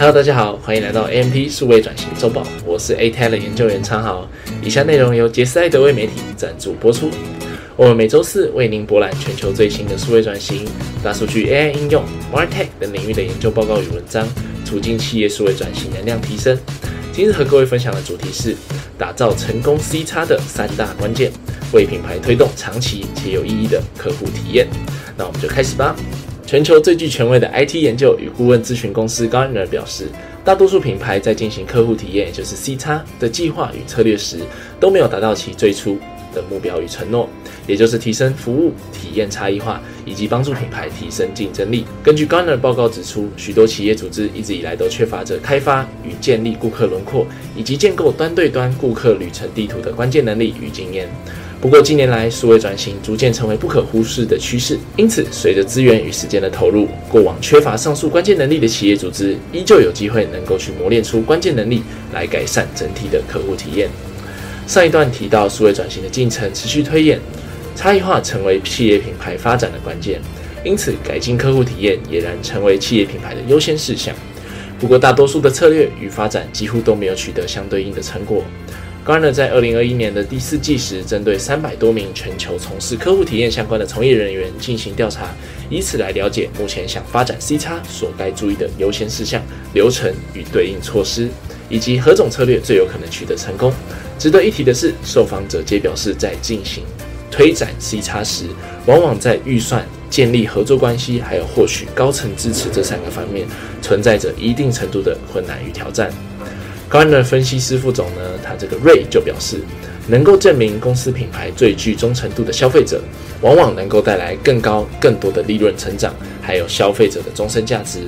Hello，大家好，欢迎来到 AMP 数位转型周报，我是 A t e l 研究员昌豪。以下内容由杰斯艾德威媒体赞助播出。我们每周四为您博览全球最新的数位转型、大数据、AI 应用、MarTech 等领域的研究报告与文章，促进企业数位转型能量提升。今日和各位分享的主题是打造成功 C 叉的三大关键，为品牌推动长期且有意义的客户体验。那我们就开始吧。全球最具权威的 IT 研究与顾问咨询公司 Gartner 表示，大多数品牌在进行客户体验，也就是 C 叉的计划与策略时，都没有达到其最初的目标与承诺，也就是提升服务体验差异化，以及帮助品牌提升竞争力。根据 Gartner 报告指出，许多企业组织一直以来都缺乏着开发与建立顾客轮廓，以及建构端对端顾客旅程地图的关键能力与经验。不过，近年来数位转型逐渐成为不可忽视的趋势，因此，随着资源与时间的投入，过往缺乏上述关键能力的企业组织，依旧有机会能够去磨练出关键能力，来改善整体的客户体验。上一段提到，数位转型的进程持续推演，差异化成为企业品牌发展的关键，因此，改进客户体验俨然成为企业品牌的优先事项。不过，大多数的策略与发展几乎都没有取得相对应的成果。Gartner 在二零二一年的第四季时，针对三百多名全球从事客户体验相关的从业人员进行调查，以此来了解目前想发展 C 叉所该注意的优先事项、流程与对应措施，以及何种策略最有可能取得成功。值得一提的是，受访者皆表示，在进行推展 C 叉时，往往在预算、建立合作关系，还有获取高层支持这三个方面，存在着一定程度的困难与挑战。Garner 分析师副总呢，他这个 Ray 就表示，能够证明公司品牌最具忠诚度的消费者，往往能够带来更高、更多的利润成长，还有消费者的终身价值。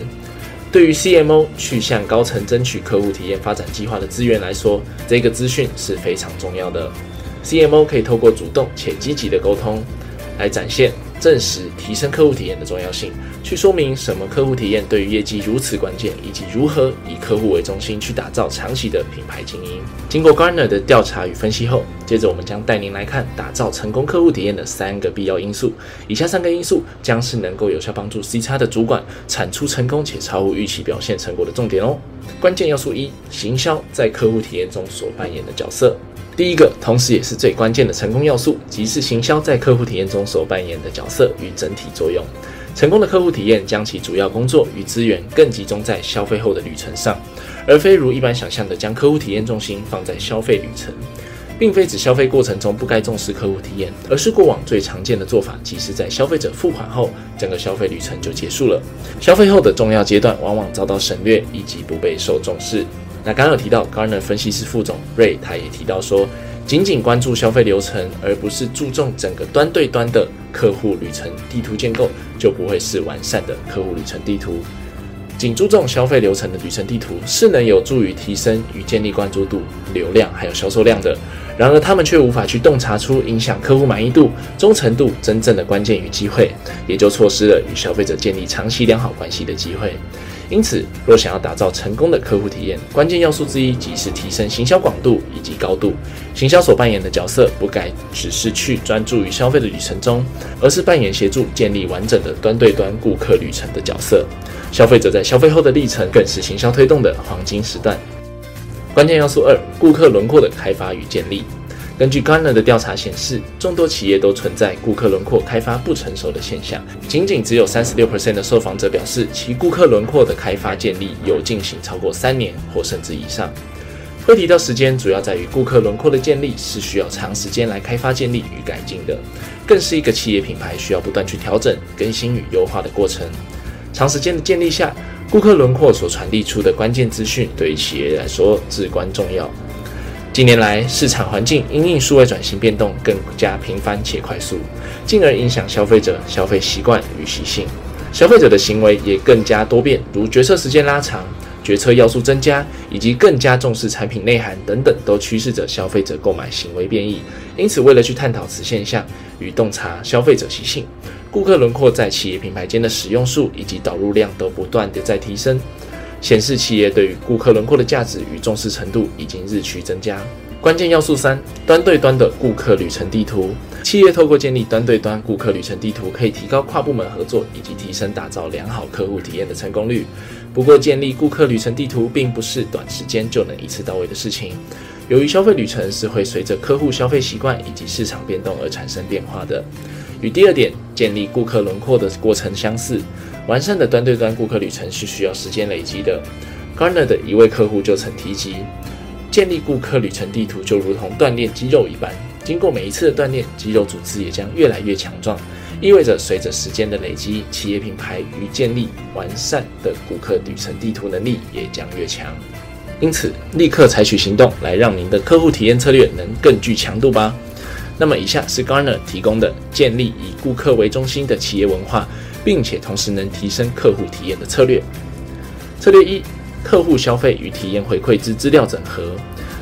对于 CMO 去向高层争取客户体验发展计划的资源来说，这个资讯是非常重要的。CMO 可以透过主动且积极的沟通，来展现。证实提升客户体验的重要性，去说明什么客户体验对于业绩如此关键，以及如何以客户为中心去打造长期的品牌经营。经过 Garner 的调查与分析后，接着我们将带您来看打造成功客户体验的三个必要因素。以下三个因素将是能够有效帮助 C 叉的主管产出成功且超乎预期表现成果的重点哦。关键要素一：行销在客户体验中所扮演的角色。第一个，同时也是最关键的成功要素，即是行销在客户体验中所扮演的角色与整体作用。成功的客户体验将其主要工作与资源更集中在消费后的旅程上，而非如一般想象的将客户体验重心放在消费旅程，并非指消费过程中不该重视客户体验，而是过往最常见的做法，即是在消费者付款后，整个消费旅程就结束了。消费后的重要阶段往往遭到省略以及不被受重视。那刚刚有提到 g a r n e r 分析师副总 Ray 他也提到说，仅仅关注消费流程，而不是注重整个端对端的客户旅程地图建构，就不会是完善的客户旅程地图。仅注重消费流程的旅程地图，是能有助于提升与建立关注度、流量还有销售量的。然而，他们却无法去洞察出影响客户满意度、忠诚度真正的关键与机会，也就错失了与消费者建立长期良好关系的机会。因此，若想要打造成功的客户体验，关键要素之一即是提升行销广度以及高度。行销所扮演的角色不该只是去专注于消费的旅程中，而是扮演协助建立完整的端对端顾客旅程的角色。消费者在消费后的历程更是行销推动的黄金时段。关键要素二：顾客轮廓的开发与建立。根据 Gartner 的调查显示，众多企业都存在顾客轮廓开发不成熟的现象。仅仅只有三十六 percent 的受访者表示，其顾客轮廓的开发建立有进行超过三年或甚至以上。会提到时间，主要在于顾客轮廓的建立是需要长时间来开发建立与改进的，更是一个企业品牌需要不断去调整、更新与优化的过程。长时间的建立下，顾客轮廓所传递出的关键资讯，对于企业来说至关重要。近年来，市场环境因应数位转型变动更加频繁且快速，进而影响消费者消费习惯与习性。消费者的行为也更加多变，如决策时间拉长、决策要素增加，以及更加重视产品内涵等等，都驱使着消费者购买行为变异。因此，为了去探讨此现象与洞察消费者习性，顾客轮廓在企业品牌间的使用数以及导入量都不断的在提升。显示企业对于顾客轮廓的价值与重视程度已经日趋增加。关键要素三：端对端的顾客旅程地图。企业透过建立端对端顾客旅程地图，可以提高跨部门合作以及提升打造良好客户体验的成功率。不过，建立顾客旅程地图并不是短时间就能一次到位的事情。由于消费旅程是会随着客户消费习惯以及市场变动而产生变化的，与第二点建立顾客轮廓的过程相似，完善的端对端顾客旅程是需要时间累积的。Garner 的一位客户就曾提及，建立顾客旅程地图就如同锻炼肌肉一般，经过每一次的锻炼，肌肉组织也将越来越强壮。意味着随着时间的累积，企业品牌与建立完善的顾客旅程地图能力也将越强。因此，立刻采取行动来让您的客户体验策略能更具强度吧。那么，以下是 Garner 提供的建立以顾客为中心的企业文化，并且同时能提升客户体验的策略。策略一：客户消费与体验回馈之资料整合，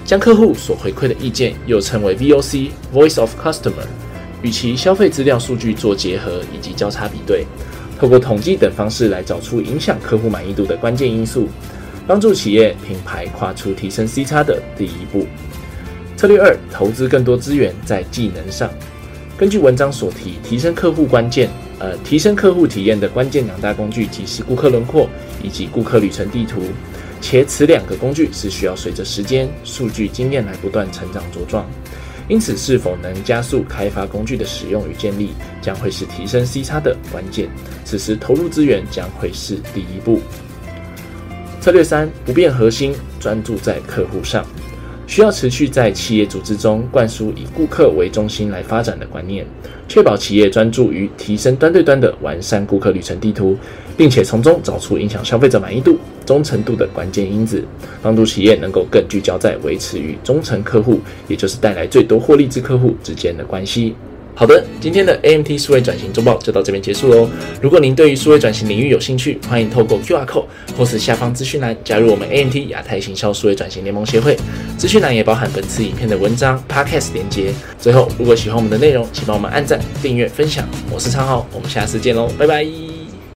将客户所回馈的意见，又称为 VOC（Voice of Customer）。与其消费资料数据做结合以及交叉比对，透过统计等方式来找出影响客户满意度的关键因素，帮助企业品牌跨出提升 C 差的第一步。策略二：投资更多资源在技能上。根据文章所提，提升客户关键，呃，提升客户体验的关键两大工具即是顾客轮廓以及顾客旅程地图，且此两个工具是需要随着时间、数据经验来不断成长茁壮。因此，是否能加速开发工具的使用与建立，将会是提升 C 差的关键。此时投入资源将会是第一步。策略三：不变核心，专注在客户上。需要持续在企业组织中灌输以顾客为中心来发展的观念，确保企业专注于提升端对端的完善顾客旅程地图，并且从中找出影响消费者满意度、忠诚度的关键因子，帮助企业能够更聚焦在维持与忠诚客户，也就是带来最多获利之客户之间的关系。好的，今天的 AMT 数位转型周报就到这边结束喽。如果您对于数位转型领域有兴趣，欢迎透过 QR code 或是下方资讯栏加入我们 AMT 亚太行销数位转型联盟协会。资讯栏也包含本次影片的文章、Podcast 连接。最后，如果喜欢我们的内容，请帮我们按赞、订阅、分享。我是昌浩，我们下次见喽，拜拜。